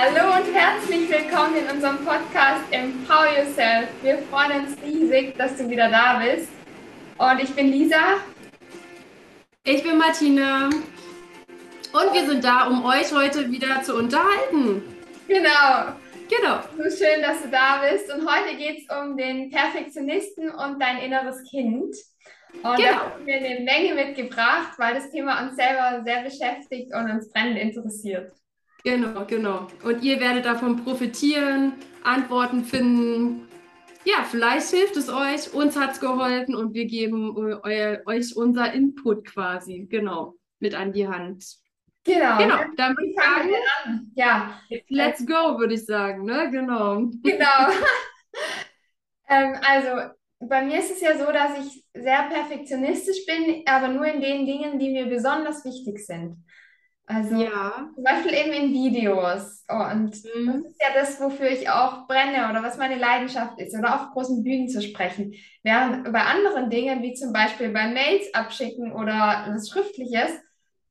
Hallo und herzlich willkommen in unserem Podcast Empower Yourself. Wir freuen uns riesig, dass du wieder da bist. Und ich bin Lisa. Ich bin Martina. Und wir sind da, um euch heute wieder zu unterhalten. Genau. Genau. So schön, dass du da bist. Und heute geht es um den Perfektionisten und dein inneres Kind. Und genau. da haben wir eine Menge mitgebracht, weil das Thema uns selber sehr beschäftigt und uns brennend interessiert. Genau, genau. Und ihr werdet davon profitieren, Antworten finden. Ja, vielleicht hilft es euch, uns hat es geholfen und wir geben eu euch unser Input quasi, genau, mit an die Hand. Genau. Genau, dann würde ich sagen, an. Ja. Let's go, würde ich sagen, ne? Genau. Genau. ähm, also, bei mir ist es ja so, dass ich sehr perfektionistisch bin, aber nur in den Dingen, die mir besonders wichtig sind. Also ja. zum Beispiel eben in Videos. Und mhm. das ist ja das, wofür ich auch brenne oder was meine Leidenschaft ist, oder auf großen Bühnen zu sprechen. Während bei anderen Dingen, wie zum Beispiel bei Mails abschicken oder was Schriftliches,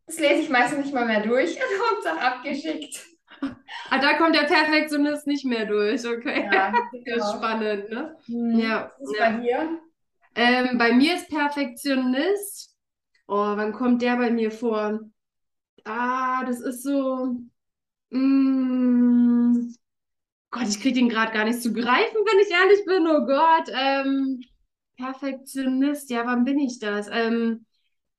das lese ich meistens nicht mal mehr durch und Hauptsache abgeschickt. Ah, da kommt der Perfektionist nicht mehr durch, okay. Ja, genau. spannend, ne? Mhm. Ja. Was ist ja. bei dir? Ähm, bei mir ist Perfektionist. Oh, wann kommt der bei mir vor? Ah, das ist so. Mm, Gott, ich kriege den gerade gar nicht zu greifen, wenn ich ehrlich bin. Oh Gott. Ähm, Perfektionist, ja, wann bin ich das? Ähm,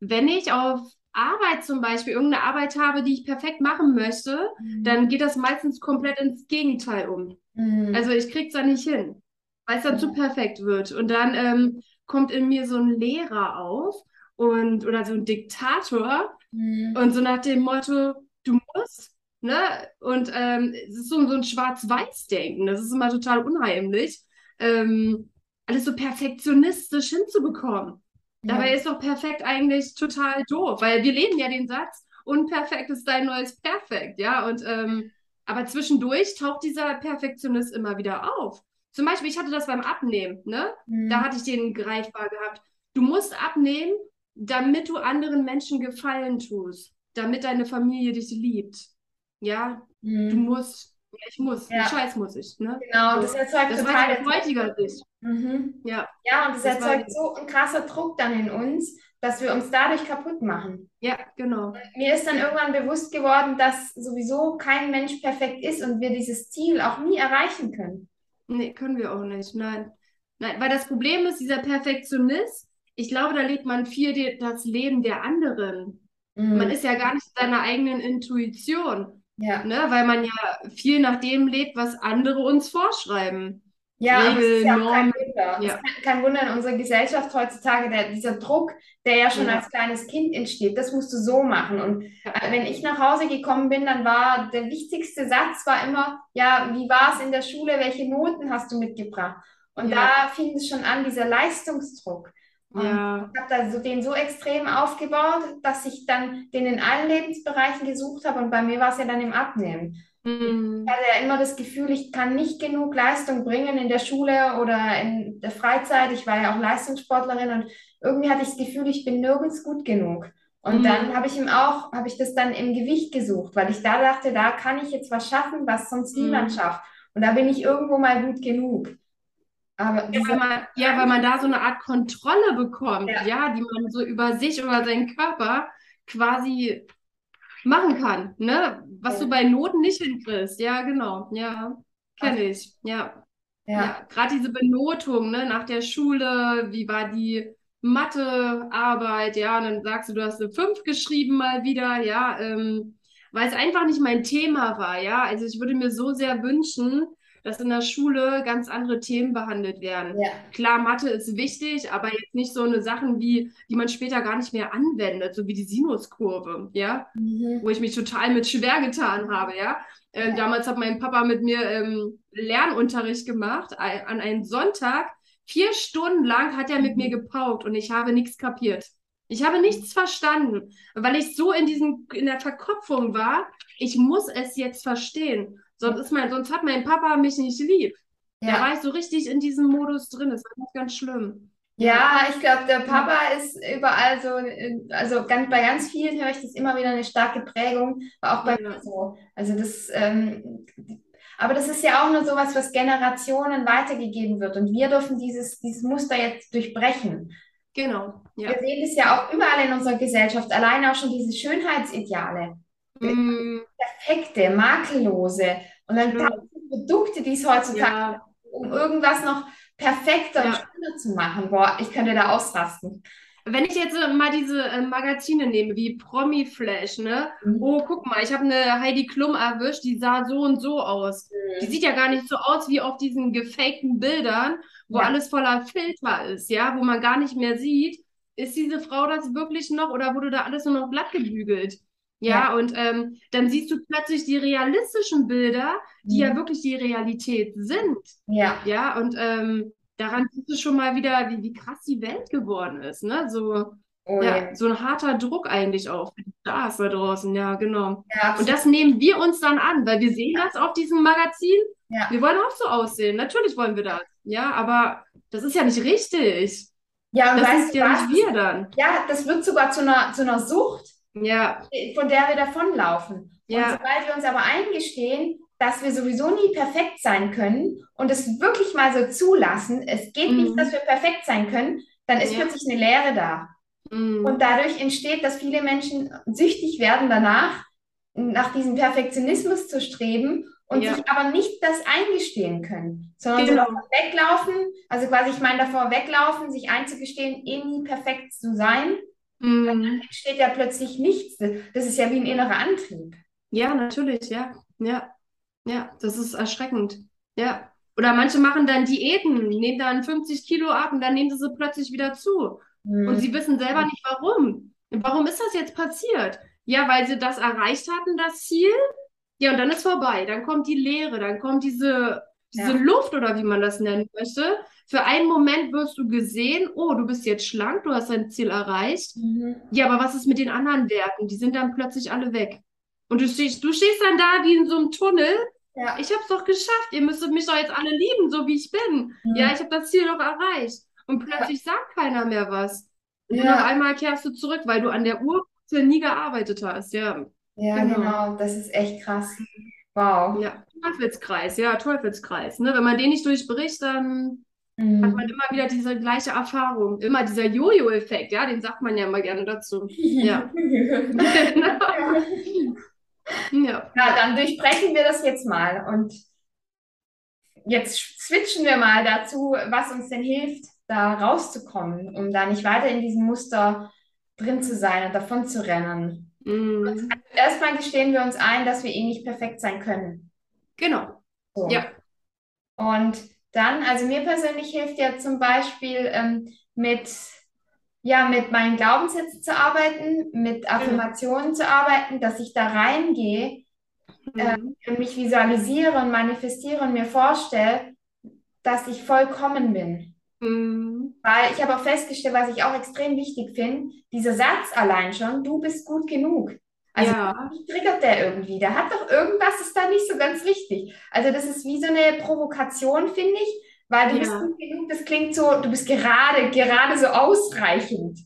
wenn ich auf Arbeit zum Beispiel irgendeine Arbeit habe, die ich perfekt machen möchte, mhm. dann geht das meistens komplett ins Gegenteil um. Mhm. Also ich kriege es da nicht hin, weil es dann mhm. zu perfekt wird. Und dann ähm, kommt in mir so ein Lehrer auf und oder so ein Diktator mhm. und so nach dem Motto, du musst, ne? Und ähm, es ist so, so ein Schwarz-Weiß-Denken. Das ist immer total unheimlich, ähm, alles so perfektionistisch hinzubekommen. Ja. Dabei ist doch perfekt eigentlich total doof, weil wir leben ja den Satz, unperfekt ist dein neues Perfekt, ja. Und ähm, aber zwischendurch taucht dieser Perfektionist immer wieder auf. Zum Beispiel, ich hatte das beim Abnehmen, ne? Mhm. Da hatte ich den greifbar gehabt. Du musst abnehmen, damit du anderen Menschen Gefallen tust, damit deine Familie dich liebt. Ja, mhm. du musst, ich muss, ja. Scheiß muss ich. Ne? Genau, das erzeugt das total aus heutiger Sicht. Mhm. Ja. ja, und das, das erzeugt so ein krasser Druck dann in uns, dass wir uns dadurch kaputt machen. Ja, genau. Und mir ist dann irgendwann bewusst geworden, dass sowieso kein Mensch perfekt ist und wir dieses Ziel auch nie erreichen können. Nee, können wir auch nicht. Nein. Nein, weil das Problem ist, dieser Perfektionist, ich glaube, da lebt man viel das Leben der anderen. Mhm. Man ist ja gar nicht seiner eigenen Intuition. Ja. Ne? Weil man ja viel nach dem lebt, was andere uns vorschreiben. Ja, Regeln, das ist ja Normen. kein Wunder. Ja. Kein, kein, Wunder in unserer Gesellschaft heutzutage, der, dieser Druck, der ja schon ja. als kleines Kind entsteht, das musst du so machen. Und ja. wenn ich nach Hause gekommen bin, dann war der wichtigste Satz war immer, ja, wie war es in der Schule, welche Noten hast du mitgebracht? Und da fing es schon an, dieser Leistungsdruck. Ja. Ich habe da so, den so extrem aufgebaut, dass ich dann den in allen Lebensbereichen gesucht habe und bei mir war es ja dann im Abnehmen. Mhm. Ich hatte ja immer das Gefühl, ich kann nicht genug Leistung bringen in der Schule oder in der Freizeit. Ich war ja auch Leistungssportlerin und irgendwie hatte ich das Gefühl, ich bin nirgends gut genug. Und mhm. dann habe ich ihm auch, habe ich das dann im Gewicht gesucht, weil ich da dachte, da kann ich jetzt was schaffen, was sonst mhm. niemand schafft. Und da bin ich irgendwo mal gut genug. Aber ja, weil man, ja, weil man da so eine Art Kontrolle bekommt, ja. ja, die man so über sich, über seinen Körper quasi machen kann, ne? Was ja. du bei Noten nicht hinkriegst. Ja, genau. Ja, kenne ich. Ja. Ja. ja. Gerade diese Benotung, ne, nach der Schule, wie war die Mathearbeit, ja, und dann sagst du, du hast eine 5 geschrieben mal wieder, ja, ähm, weil es einfach nicht mein Thema war, ja. Also ich würde mir so sehr wünschen, dass in der Schule ganz andere Themen behandelt werden. Ja. Klar, Mathe ist wichtig, aber jetzt nicht so eine Sachen, wie, die man später gar nicht mehr anwendet, so wie die Sinuskurve, ja, mhm. wo ich mich total mit schwer getan habe, ja. Ähm, damals hat mein Papa mit mir ähm, Lernunterricht gemacht, an einem Sonntag. Vier Stunden lang hat er mit mir gepaukt und ich habe nichts kapiert. Ich habe nichts verstanden, weil ich so in diesem, in der Verkopfung war, ich muss es jetzt verstehen. Sonst, ist mein, sonst hat mein Papa mich nicht lieb. Ja. Da war ich so richtig in diesem Modus drin. Das war ganz, schlimm. Ja, ich glaube, der Papa ist überall so, also ganz, bei ganz vielen höre ich das immer wieder eine starke Prägung, war auch bei Ja, mir so. Also das, ähm, aber das ist ja auch nur sowas, was Generationen weitergegeben wird und wir dürfen dieses, dieses Muster jetzt durchbrechen. genau. Wir Ja. sehen das ja auch überall in unserer Gesellschaft, alleine auch schon diese Schönheitsideale. Mm, Perfekte, makellose und dann tausend Produkte, die es heutzutage Ja, um irgendwas noch perfekter und ja. schöner zu machen. Boah, ich könnte da ausrasten. Wenn ich jetzt mal diese äh, Magazine nehme, wie Promi Flash, ne? Mhm. Oh, guck mal, ich habe eine Heidi Klum erwischt, die sah so und so aus. Die sieht ja gar nicht so aus wie auf diesen gefakten Bildern, wo Ja. alles voller Filter ist, ja, wo man gar nicht mehr sieht, ist diese Frau das wirklich noch oder wurde da alles nur noch glatt gebügelt? Ja, und ähm, dann siehst du plötzlich die realistischen Bilder, die ja Mhm. wirklich die Realität sind. Ja, Ja, und ähm, daran siehst du schon mal wieder, wie, wie krass die Welt geworden ist, ne? So, oh ja, ja. so ein harter Druck eigentlich auch für die Stars da draußen, ja, genau. Ja, Und das nehmen wir uns dann an, weil wir sehen das auf diesem Magazin. Ja. Wir wollen auch so aussehen. Natürlich wollen wir das. Ja, aber das ist ja nicht richtig. Ja, und Das weißt du ja was? nicht wir dann. Ja, das wird sogar zu einer, zu einer Sucht, Ja, von der wir davonlaufen. Und ja, sobald wir uns aber eingestehen, dass wir sowieso nie perfekt sein können und es wirklich mal so zulassen, es geht nicht, Mhm. dass wir perfekt sein können, dann ist Ja. plötzlich eine Leere da. mm, Und dadurch entsteht, dass viele Menschen süchtig werden danach, nach diesem Perfektionismus zu streben und Ja. sich aber nicht das eingestehen können, sondern so Genau. davor weglaufen, also quasi ich meine davor weglaufen, sich einzugestehen, eh nie perfekt zu sein, mm. entsteht ja plötzlich nichts. Das ist ja wie ein innerer Antrieb. Ja, natürlich, ja, ja, ja, das ist erschreckend. Ja. Oder manche machen dann Diäten, nehmen dann 50 Kilo ab und dann nehmen sie sie plötzlich wieder zu. Und Hm. sie wissen selber nicht, warum. Warum ist das jetzt passiert? Ja, weil sie das erreicht hatten, das Ziel. Ja, und dann ist vorbei. Dann kommt die Leere, dann kommt diese, diese Ja. Luft oder wie man das nennen möchte. Für einen Moment wirst du gesehen, oh, du bist jetzt schlank, du hast dein Ziel erreicht. Mhm. Ja, aber was ist mit den anderen Werten? Die sind dann plötzlich alle weg. Und du stehst, du stehst dann da wie in so einem Tunnel. Ja. Ich hab's doch geschafft. Ihr müsstet mich doch jetzt alle lieben, so wie ich bin. Mhm. Ja, ich habe das Ziel doch erreicht. Und plötzlich sagt keiner mehr was. Und Ja. auf einmal kehrst du zurück, weil du an der Urwurzel nie gearbeitet hast. Ja, Ja, Genau. genau, das ist echt krass. Wow. ja. Teufelskreis, ja, Teufelskreis. Ne? Wenn man den nicht durchbricht, dann hat Mhm. man immer wieder diese gleiche Erfahrung. Immer dieser Jojo-Effekt, ja, den sagt man ja immer gerne dazu. Ja. Genau. Ja. Ja, dann durchbrechen wir das jetzt mal und jetzt switchen wir mal dazu, was uns denn hilft, da rauszukommen, um da nicht weiter in diesem Muster drin zu sein und davon zu rennen. Mm. Erstmal gestehen wir uns ein, dass wir eh nicht perfekt sein können. Genau. So. Ja. Und dann, also mir persönlich hilft ja zum Beispiel ähm, mit, ja, mit meinen Glaubenssätzen zu arbeiten, mit Affirmationen zu arbeiten, dass ich da reingehe Mhm. und mich visualisiere und manifestiere und mir vorstelle, dass ich vollkommen bin. Mhm. Weil ich habe auch festgestellt, was ich auch extrem wichtig finde, dieser Satz allein schon, du bist gut genug. Also Ja. mich triggert der irgendwie. Der hat doch irgendwas, ist da nicht so ganz richtig. Also das ist wie so eine Provokation, finde ich, weil du bist Ja. gut genug, das klingt so, du bist gerade, gerade so ausreichend.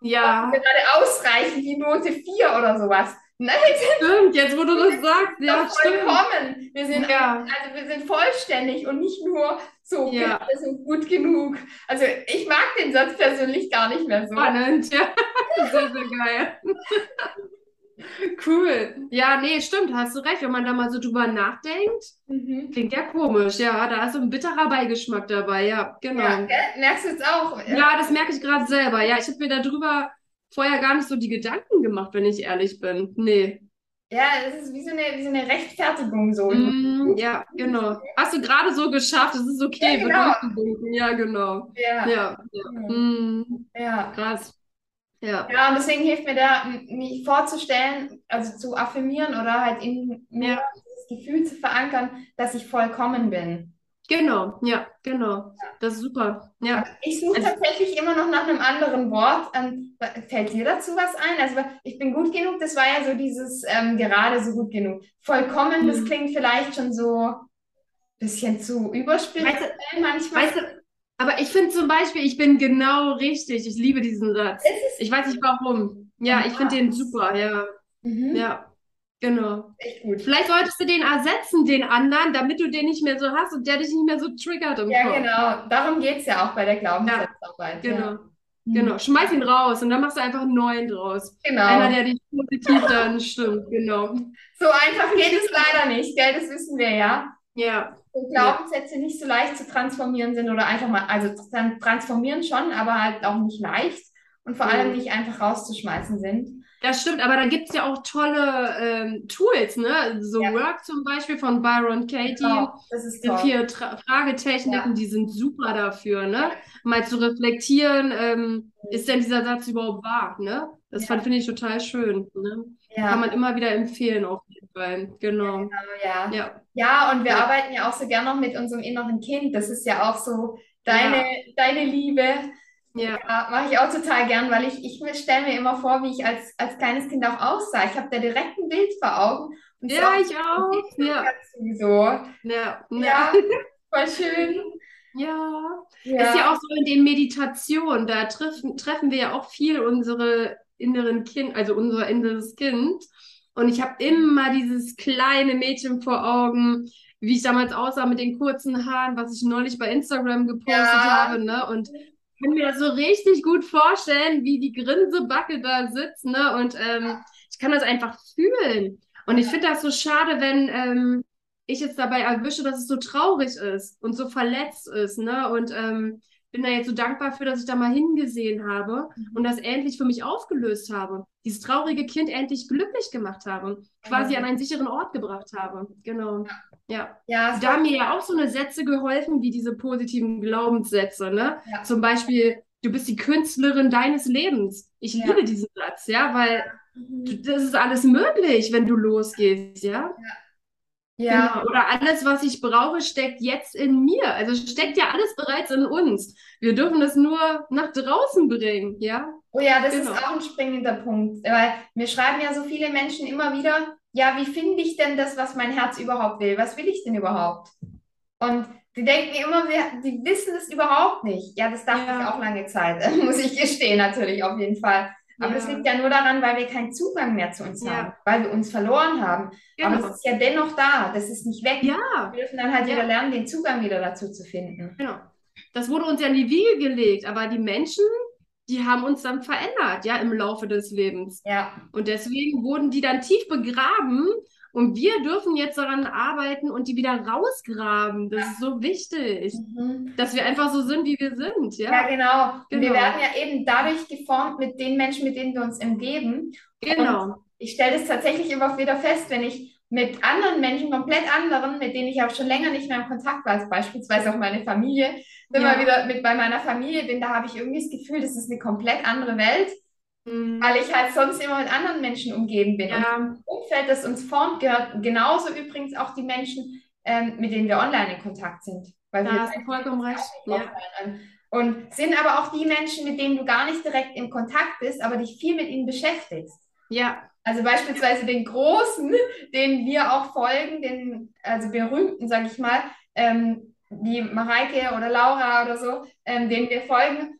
Ja, Gerade ausreichend wie Note 4 oder sowas. Nein, stimmt. Jetzt, wo du das sagst, sind ja, vollkommen. Wir sind Ja. Also wir sind vollständig und nicht nur so, Ja. so gut genug. Also ich mag den Satz persönlich gar nicht mehr so. Spannend, ja. Sehr, sehr geil. Cool. Ja, nee, stimmt, hast du recht. Wenn man da mal so drüber nachdenkt, Mhm. klingt ja komisch. Ja, da ist so ein bitterer Beigeschmack dabei. Ja, genau. Ja? Merkst du jetzt auch? Ja, das merke ich gerade selber. Ja, ich habe mir darüber vorher gar nicht so die Gedanken gemacht, wenn ich ehrlich bin. Nee. Ja, es ist wie so eine, wie so eine Rechtfertigung so. Mm, ja, genau. Hast du gerade so geschafft, es ist okay, Ja, genau. Ja, genau. Ja, Ja, ja. Mm, ja. krass. Ja. Ja, und deswegen hilft mir da, mich vorzustellen, also zu affirmieren oder halt in mir Ja. dieses Gefühl zu verankern, dass ich vollkommen bin. Genau, ja, genau. Das ist super. Ja. Ich suche Also- tatsächlich immer noch nach einem anderen Wort. Ähm, fällt dir dazu was ein? Also ich bin gut genug, das war ja so dieses ähm, gerade so gut genug. Vollkommen, das Mhm. klingt vielleicht schon so ein bisschen zu manchmal. Weißt du, Aber ich finde zum Beispiel, ich bin genau richtig. Ich liebe diesen Satz. Ich weiß nicht warum. Ja, ich finde den super, ja. Mhm. Ja. Genau. Echt gut. Vielleicht solltest du den ersetzen, den anderen, damit du den nicht mehr so hast und der dich nicht mehr so triggert im ja, Kopf. Genau. Darum geht es ja auch bei der Glaubenssatzarbeit. Ja, genau. Ja. Genau, schmeiß ihn raus und dann machst du einfach einen neuen draus. Genau. Einer, der dich positiv dann stimmt, genau. So einfach geht es leider nicht, gell? Das wissen wir ja. Ja. Und Glaubenssätze nicht so leicht zu transformieren sind oder einfach mal, also transformieren schon, aber halt auch nicht leicht und vor allem nicht einfach rauszuschmeißen sind. Das stimmt, aber da gibt es ja auch tolle ähm, Tools, ne? So ja. Work zum Beispiel von Byron Katie. Genau, das ist toll. Vier Tra Fragetechniken, ja. die sind super dafür, ne? Mal zu reflektieren, ähm, ist denn dieser Satz überhaupt wahr, ne? Das ja. finde ich total schön. Ne? Kann man immer wieder empfehlen, auf jeden Fall. Genau. genau ja. ja. Ja, und wir arbeiten ja auch so gern noch mit unserem inneren Kind. Das ist ja auch so deine, deine Liebe ja, ja mache ich auch total gern, weil ich, ich stelle mir immer vor, wie ich als, als kleines Kind auch aussah. Ich habe da direkt ein Bild vor Augen. ja, auch ich auch. Ja. Sowieso. Ja. ja, voll schön. Ja. ja. Ist ja auch so in den Meditationen, da treffen, treffen wir ja auch viel unsere inneren Kind, also unser inneres Kind. Und ich habe immer dieses kleine Mädchen vor Augen, wie ich damals aussah mit den kurzen Haaren, was ich neulich bei Instagram gepostet ja. habe, ne? Und kann mir das so richtig gut vorstellen, wie die Grinsebacke da sitzt, ne? Und ähm, ich kann das einfach fühlen. Und ich finde das so schade, wenn ähm, ich jetzt dabei erwische, dass es so traurig ist und so verletzt ist, ne? Und ähm, bin da jetzt so dankbar für, dass ich da mal hingesehen habe mhm. und das endlich für mich aufgelöst habe. Dieses traurige Kind endlich glücklich gemacht habe, quasi an einen sicheren Ort gebracht habe. Genau. Ja. ja da haben mir ja auch so eine Sätze geholfen, wie diese positiven Glaubenssätze, ne? Ja. Zum Beispiel, du bist die Künstlerin deines Lebens. Ich ja. liebe diesen Satz, ja, weil mhm. das ist alles möglich, wenn du losgehst, ja. ja. Ja. Genau. Oder alles, was ich brauche, steckt jetzt in mir. Also steckt ja alles bereits in uns. Wir dürfen es nur nach draußen bringen, ja? Oh ja, das genau. ist auch ein springender Punkt. Weil mir schreiben ja so viele Menschen immer wieder, ja, wie finde ich denn das, was mein Herz überhaupt will? Was will ich denn überhaupt? Und die denken immer, wir, die wissen es überhaupt nicht. Ja, das dachte ja. ich auch lange Zeit, muss ich gestehen, natürlich, auf jeden Fall. Aber ja. das liegt ja nur daran, weil wir keinen Zugang mehr zu uns ja. haben, weil wir uns verloren haben. Genau. Aber es ist ja dennoch da, das ist nicht weg. Ja. Wir dürfen dann halt wieder lernen, den Zugang wieder dazu zu finden. Genau. Das wurde uns ja in die Wiege gelegt, aber die Menschen, die haben uns dann verändert, ja, im Laufe des Lebens. Ja. Und deswegen wurden die dann tief begraben und wir dürfen jetzt daran arbeiten und die wieder rausgraben. Das ist so wichtig, mhm. dass wir einfach so sind, wie wir sind. Ja, ja genau. genau. Wir werden ja eben dadurch geformt mit den Menschen, mit denen wir uns umgeben. Genau. Und ich stelle das tatsächlich immer wieder fest, wenn ich mit anderen Menschen, komplett anderen, mit denen ich auch schon länger nicht mehr im Kontakt war, beispielsweise auch meine Familie, wenn ja. mal wieder mit bei meiner Familie bin, da habe ich irgendwie das Gefühl, das ist eine komplett andere Welt. Mhm. Weil ich halt sonst immer mit anderen Menschen umgeben bin. Ja. Und das Umfeld, das uns formt, gehört genauso übrigens auch die Menschen, ähm, mit denen wir online in Kontakt sind. Weil da wir hast du vollkommen recht. Ja. Und sind aber auch die Menschen, mit denen du gar nicht direkt in Kontakt bist, aber dich viel mit ihnen beschäftigst. Ja. Also beispielsweise den Großen, den wir auch folgen, den also berühmten, sage ich mal, ähm, wie Mareike oder Laura oder so, ähm, denen wir folgen,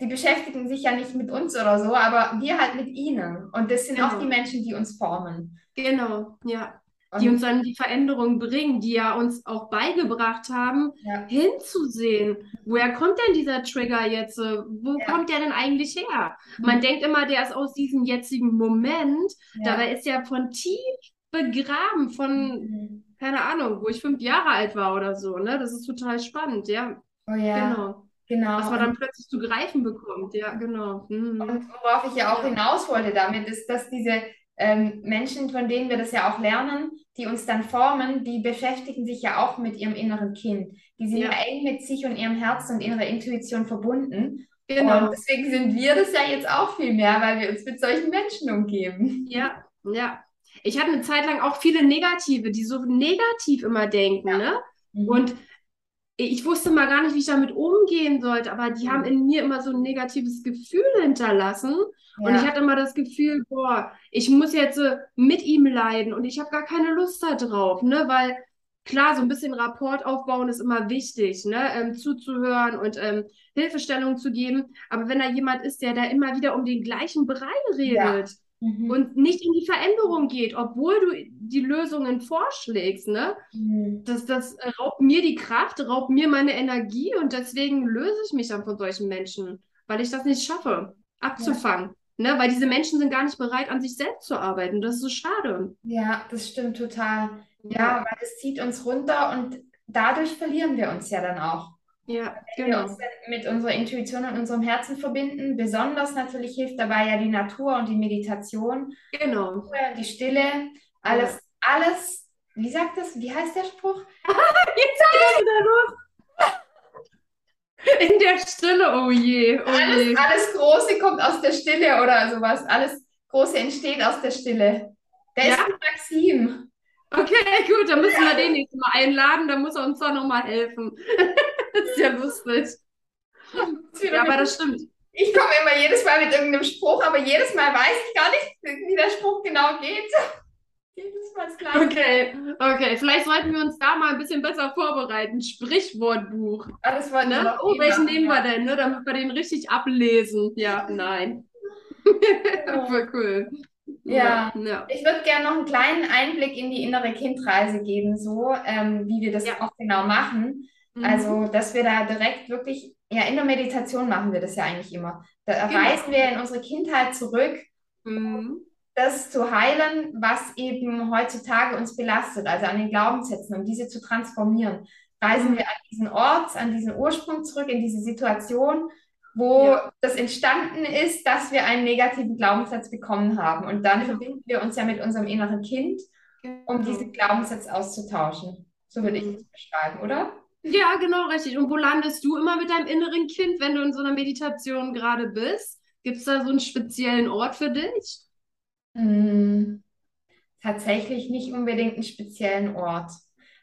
die beschäftigen sich ja nicht mit uns oder so, aber wir halt mit ihnen. Und das sind genau. auch die Menschen, die uns formen. Genau, ja. Und die uns dann die Veränderung bringen, die ja uns auch beigebracht haben, ja. hinzusehen. Woher kommt denn dieser Trigger jetzt? Wo ja. kommt der denn eigentlich her? Mhm. Man denkt immer, der ist aus diesem jetzigen Moment. Ja. Dabei ist er von tief begraben, von, mhm. keine Ahnung, wo ich fünf Jahre alt war oder so. Ne? Das ist total spannend, ja. Oh ja. Genau. Genau. Was man dann plötzlich zu greifen bekommt, ja, genau. Mhm. Und worauf ich ja auch hinaus wollte damit, ist, dass diese ähm, Menschen, von denen wir das ja auch lernen, die uns dann formen, die beschäftigen sich ja auch mit ihrem inneren Kind. Die sind ja, ja eng mit sich und ihrem Herzen und ihrer Intuition verbunden. Genau. Und deswegen sind wir das ja jetzt auch viel mehr, weil wir uns mit solchen Menschen umgeben. Ja, ja. Ich hatte eine Zeit lang auch viele Negative, die so negativ immer denken, ja. ne? Mhm. Und ich wusste mal gar nicht, wie ich damit umgehen sollte, aber die haben in mir immer so ein negatives Gefühl hinterlassen. Ja. Und ich hatte immer das Gefühl, boah, ich muss jetzt mit ihm leiden und ich habe gar keine Lust darauf, ne? Weil klar, so ein bisschen Rapport aufbauen ist immer wichtig, ne? Ähm, zuzuhören und ähm, Hilfestellung zu geben. Aber wenn da jemand ist, der da immer wieder um den gleichen Brei redet ja. Mhm. und nicht in die Veränderung geht, obwohl du die Lösungen vorschlägst, ne? Mhm. Das, das raubt mir die Kraft, raubt mir meine Energie und deswegen löse ich mich dann von solchen Menschen, weil ich das nicht schaffe, abzufangen. Ja. Ne, weil diese Menschen sind gar nicht bereit, an sich selbst zu arbeiten. Das ist so schade. Ja, das stimmt total. Ja, weil es zieht uns runter und dadurch verlieren wir uns ja dann auch. Ja, Wenn genau. wir uns mit unserer Intuition und unserem Herzen verbinden, besonders natürlich hilft dabei ja die Natur und die Meditation. Genau. Die Stille, alles, ja. alles, wie sagt das, wie heißt der Spruch? Jetzt geht wieder los. In der Stille, oh je, oh alles, je. Alles Große kommt aus der Stille oder sowas. Alles Große entsteht aus der Stille. Der ja? ist ein Maxim. Okay, gut, dann müssen wir den nächsten Mal einladen, dann muss er uns da nochmal helfen. das ist ja lustig. ja, aber das stimmt. Ich komme immer jedes Mal mit irgendeinem Spruch, aber jedes Mal weiß ich gar nicht, wie der Spruch genau geht. Jedes Mal das Gleiche. Okay, okay. Vielleicht sollten wir uns da mal ein bisschen besser vorbereiten. Sprichwortbuch. Alles war ne? Oh, welchen nehmen wir denn, ne? damit wir den richtig ablesen? Ja, nein. Ja. Voll cool. Ja, ja. ich würde gerne noch einen kleinen Einblick in die innere Kindreise geben, so ähm, wie wir das ja. auch genau machen. Mhm. Also, dass wir da direkt wirklich, ja, in der Meditation machen wir das ja eigentlich immer. Da genau. reisen wir in unsere Kindheit zurück, mhm. das zu heilen, was eben heutzutage uns belastet, also an den Glaubenssätzen, um diese zu transformieren. Reisen mhm. wir an diesen Ort, an diesen Ursprung zurück, in diese Situation wo ja. das entstanden ist, dass wir einen negativen Glaubenssatz bekommen haben. Und dann genau. verbinden wir uns ja mit unserem inneren Kind, um genau. diesen Glaubenssatz auszutauschen. So würde ich es mhm. beschreiben, oder? Ja, genau, richtig. Und wo landest du immer mit deinem inneren Kind, wenn du in so einer Meditation gerade bist? Gibt es da so einen speziellen Ort für dich? Hm, tatsächlich nicht unbedingt einen speziellen Ort.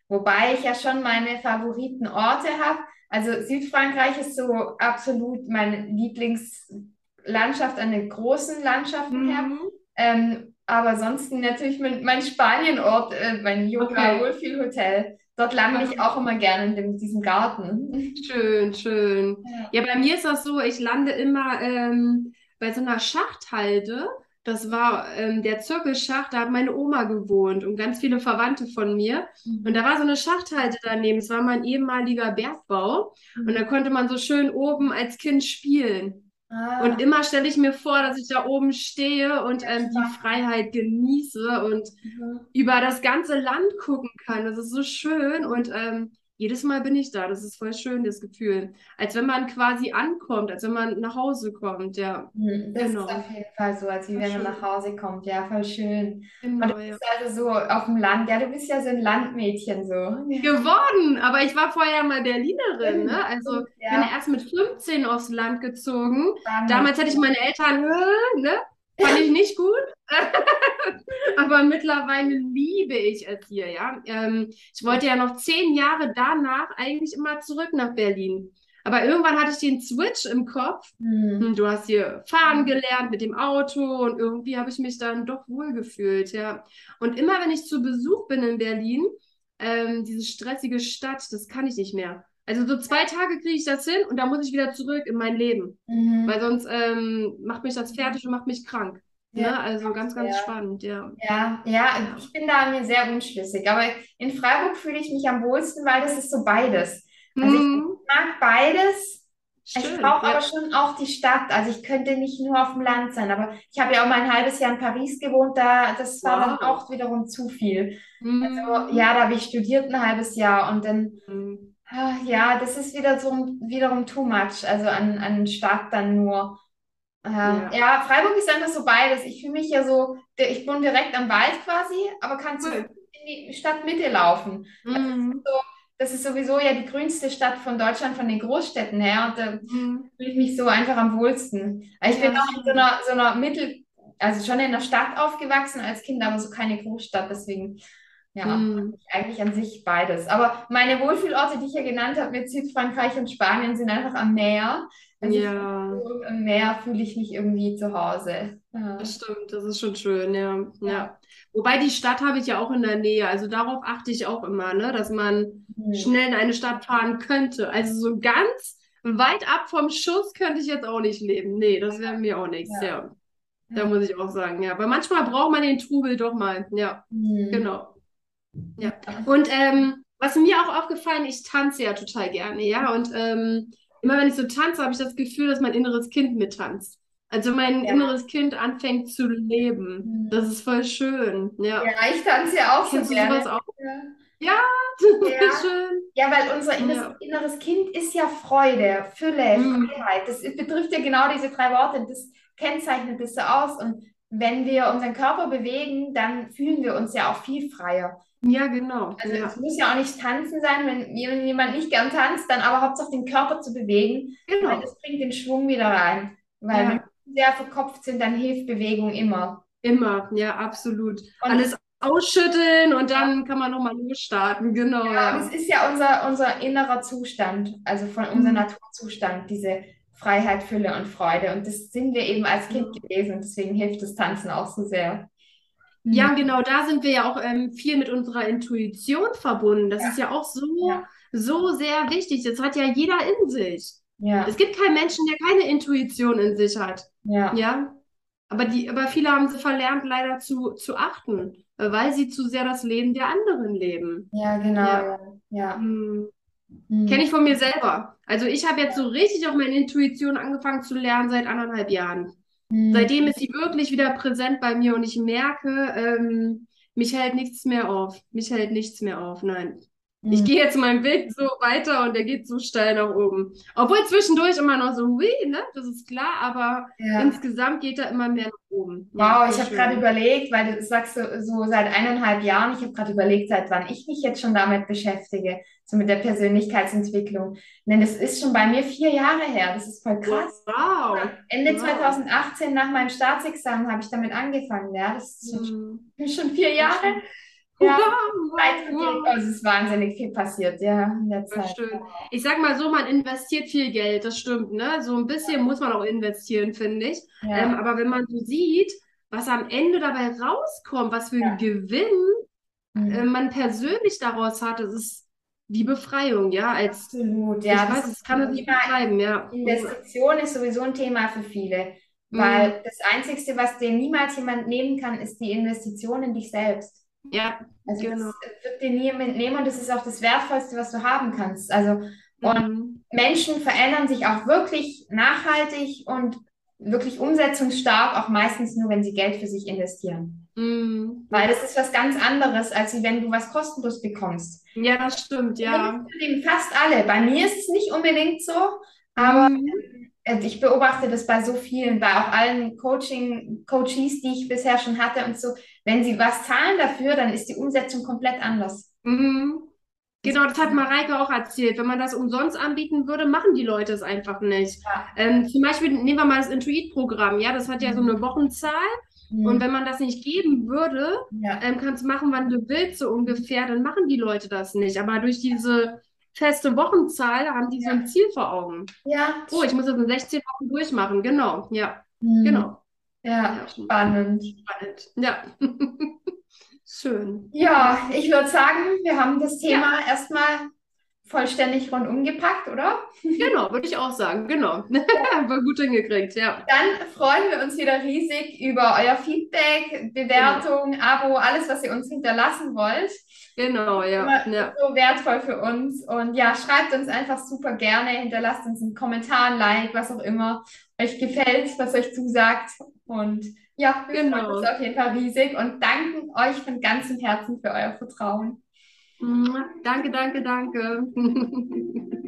Wobei ich ja schon meine Favoritenorte habe. Also Südfrankreich ist so absolut meine Lieblingslandschaft an den großen Landschaften mhm. her. Ähm, aber ansonsten natürlich mein, mein Spanienort, äh, mein Yoga Wohlfühl Hotel. Dort lande ich auch immer gerne in dem, diesem Garten. Schön, schön. Ja. ja. bei mir ist das so, ich lande immer ähm, bei so einer Schachthalde. Das war ähm, der Zirkelschacht, da hat meine Oma gewohnt und ganz viele Verwandte von mir. Mhm. Und da war so eine Schachthalte daneben. Es war mein ehemaliger Bergbau. Mhm. Und da konnte man so schön oben als Kind spielen. Ah. Und immer stelle ich mir vor, dass ich da oben stehe und ähm, die Freiheit genieße und mhm. über das ganze Land gucken kann. Das ist so schön. Und ähm, jedes Mal bin ich da. Das ist voll schön, das Gefühl. Als wenn man quasi ankommt, als wenn man nach Hause kommt, ja. Hm, das genau. ist auf jeden Fall so, als wenn man nach Hause kommt. Ja, voll schön. Genau, Und du bist ja. also so auf dem Land. Ja, du bist ja so ein Landmädchen so. Geworden, aber ich war vorher mal Berlinerin, ne? Also ja. bin erst mit 15 aufs Land gezogen. Damals hätte ich meine Eltern, ne? Fand ich nicht gut. Aber mittlerweile liebe ich es hier, ja. Ähm, ich wollte ja noch zehn Jahre danach eigentlich immer zurück nach Berlin. Aber irgendwann hatte ich den Switch im Kopf. Hm. Du hast hier fahren gelernt mit dem Auto und irgendwie habe ich mich dann doch wohlgefühlt, ja. Und immer wenn ich zu Besuch bin in Berlin, ähm, diese stressige Stadt, das kann ich nicht mehr. Also so zwei Tage kriege ich das hin und dann muss ich wieder zurück in mein Leben. Mhm. Weil sonst ähm, macht mich das fertig und macht mich krank. Ja, ne? Also ganz, ganz ja. spannend, ja. Ja, ja, ich bin da mir sehr unschlüssig. Aber in Freiburg fühle ich mich am wohlsten, weil das ist so beides. Also mhm. ich mag beides. Stimmt, ich brauche aber schon auch die Stadt. Also ich könnte nicht nur auf dem Land sein. Aber ich habe ja auch mal ein halbes Jahr in Paris gewohnt. Da, das war wow. dann auch wiederum zu viel. Mhm. Also ja, da habe ich studiert ein halbes Jahr und dann Ah, ja, das ist wieder so wiederum too much, also an, an Stadt dann nur. Äh, ja. ja. Freiburg ist einfach so beides. Ich fühle mich ja so, ich wohne direkt am Wald quasi, aber kann zu in die Stadtmitte laufen. Mhm. Das, ist so, das, ist sowieso ja die grünste Stadt von Deutschland, von den Großstädten her. Und da mhm. fühle ich mich so einfach am wohlsten. Also ich ja, bin auch in so einer, so einer Mittel, also schon in der Stadt aufgewachsen als Kind, aber so keine Großstadt, deswegen ja, mhm. eigentlich an sich beides. Aber meine Wohlfühlorte, die ich ja genannt habe mit Südfrankreich und Spanien, sind einfach am Meer. Also Ja, im Meer fühle ich mich irgendwie zu Hause. Ja. das stimmt, das ist schon schön, ja. Ja. Ja. Wobei die Stadt habe ich ja auch in der Nähe, also darauf achte ich auch immer, ne, dass man Hm. schnell in eine Stadt fahren könnte. Also so ganz weit ab vom Schuss könnte ich jetzt auch nicht leben. Nee, das wäre mir auch nichts, Ja. ja. Da muss ich auch sagen, ja. Aber manchmal braucht man den Trubel doch mal, ja, Hm. genau. Ja. Und ähm, was mir auch aufgefallen, ich tanze ja total gerne, ja. Und ähm, immer wenn ich so tanze, habe ich das Gefühl, dass mein inneres Kind mittanzt. Also mein Ja. inneres Kind anfängt zu leben. Mhm. Das ist voll schön, ja. Ja, ich tanze ja auch so Kennst du gerne. auch? Ja. Ja. ist schön. Ja, weil unser inneres, Ja. inneres Kind ist ja Freude, Fülle, Mhm. Freiheit. Das betrifft ja genau diese drei Worte. Das kennzeichnet das so aus. Und wenn wir unseren Körper bewegen, dann fühlen wir uns ja auch viel freier. Ja, genau. Also Ja, es muss ja auch nicht tanzen sein, wenn jemand nicht gern tanzt, dann aber Hauptsache den Körper zu bewegen, weil genau. das bringt den Schwung wieder rein. Weil Ja. wenn wir sehr verkopft sind, dann hilft Bewegung immer. Immer, ja, absolut. Und Alles ausschütteln und dann kann man nochmal losstarten. Genau, Ja, es ist ja unser, unser innerer Zustand, also von unser Mhm. Naturzustand, diese Freiheit, Fülle und Freude. Und das sind wir eben als Kind Ja. gewesen und deswegen hilft das Tanzen auch so sehr. Ja, und genau da sind wir ja auch ähm, viel mit unserer Intuition verbunden. Das Ja. ist ja auch so, Ja. so sehr wichtig. Das hat ja jeder in sich. Ja, Es gibt keinen Menschen, der keine Intuition in sich hat. ja, Ja. Aber die, aber viele haben sie verlernt, leider zu, zu achten, weil sie zu sehr das Leben der anderen leben. ja, genau, Ja. ja, ja. Hm. Hm. Kenne ich von mir selber. Also ich habe jetzt so richtig auf meine Intuition angefangen zu lernen seit anderthalb Jahren. Hm. Seitdem ist sie wirklich wieder präsent bei mir und ich merke, ähm, mich hält nichts mehr auf. Mich hält nichts mehr auf. Nein. Ich Hm. gehe jetzt meinen Weg so weiter und der geht so steil nach oben. Obwohl zwischendurch immer noch so, hui, ne? Das ist klar, aber Ja. insgesamt geht er immer mehr nach oben. Ja, Wow, ich habe gerade überlegt, weil du sagst so, so seit eineinhalb Jahren, ich habe gerade überlegt, seit wann ich mich jetzt schon damit beschäftige, so mit der Persönlichkeitsentwicklung. Denn das ist schon bei mir vier Jahre her. Das ist voll krass. Wow. Ende Wow. 2018 nach meinem Staatsexamen habe ich damit angefangen. Ja, das ist schon, Hm. schon vier Jahre. Ja. Also es ist wahnsinnig viel passiert, ja, in der Zeit. Ich sag mal so, man investiert viel Geld, das stimmt, ne? So ein bisschen muss man auch investieren, finde ich. Ja, Ähm, aber wenn man so sieht, was am Ende dabei rauskommt, was für ein Ja. Gewinn Mhm. äh, man persönlich daraus hat, das ist die Befreiung, ja, als absolut. ich Ja, weiß, das das kann man nicht beschreiben, ja. Investition ist sowieso ein Thema für viele, Mhm. weil das Einzige, was dir niemals jemand nehmen kann, ist die Investition in dich selbst. Ja, Also genau. das wird dir niemand nehmen und das ist auch das Wertvollste, was du haben kannst. Also und Mhm. Menschen verändern sich auch wirklich nachhaltig und wirklich umsetzungsstark, auch meistens nur, wenn sie Geld für sich investieren. Mhm. Weil das ist was ganz anderes, als wenn du was kostenlos bekommst. Ja, das stimmt, ja. Das fast alle. Bei mir ist es nicht unbedingt so, aber Mhm. Äh, ich beobachte das bei so vielen, bei auch allen Coaching, Coaches, die ich bisher schon hatte und so. Wenn sie was zahlen dafür, dann ist die Umsetzung komplett anders. Mhm. Genau, das hat Mareike auch erzählt. Wenn man das umsonst anbieten würde, machen die Leute es einfach nicht. Ja. Ähm, zum Beispiel nehmen wir mal das Intuit-Programm. Ja, das hat ja so eine Wochenzahl. Und wenn man das nicht geben würde, ja. ähm, kannst machen, wann du willst, so ungefähr, dann machen die Leute das nicht. Aber durch diese feste Wochenzahl haben die so ein Ziel vor Augen. Ja, Oh, ich muss das in 16 Wochen durchmachen. Genau, ja, Mhm. genau. Ja, Ja. spannend. Spannend. Ja. Schön. Ja, ich würde sagen, wir haben das Thema erstmal vollständig rundum gepackt, oder? Genau, würde ich auch sagen. Genau. War gut hingekriegt, ja. Dann freuen wir uns wieder riesig über euer Feedback, Bewertung, Abo, alles, was ihr uns hinterlassen wollt. Genau, ja. Ja. so wertvoll für uns. Und ja, schreibt uns einfach super gerne, hinterlasst uns einen Kommentar, ein Like, was auch immer euch gefällt, was euch zusagt. Und ja, wir Genau. freuen uns auf jeden Fall riesig und danken euch von ganzem Herzen für euer Vertrauen. Danke, danke, danke.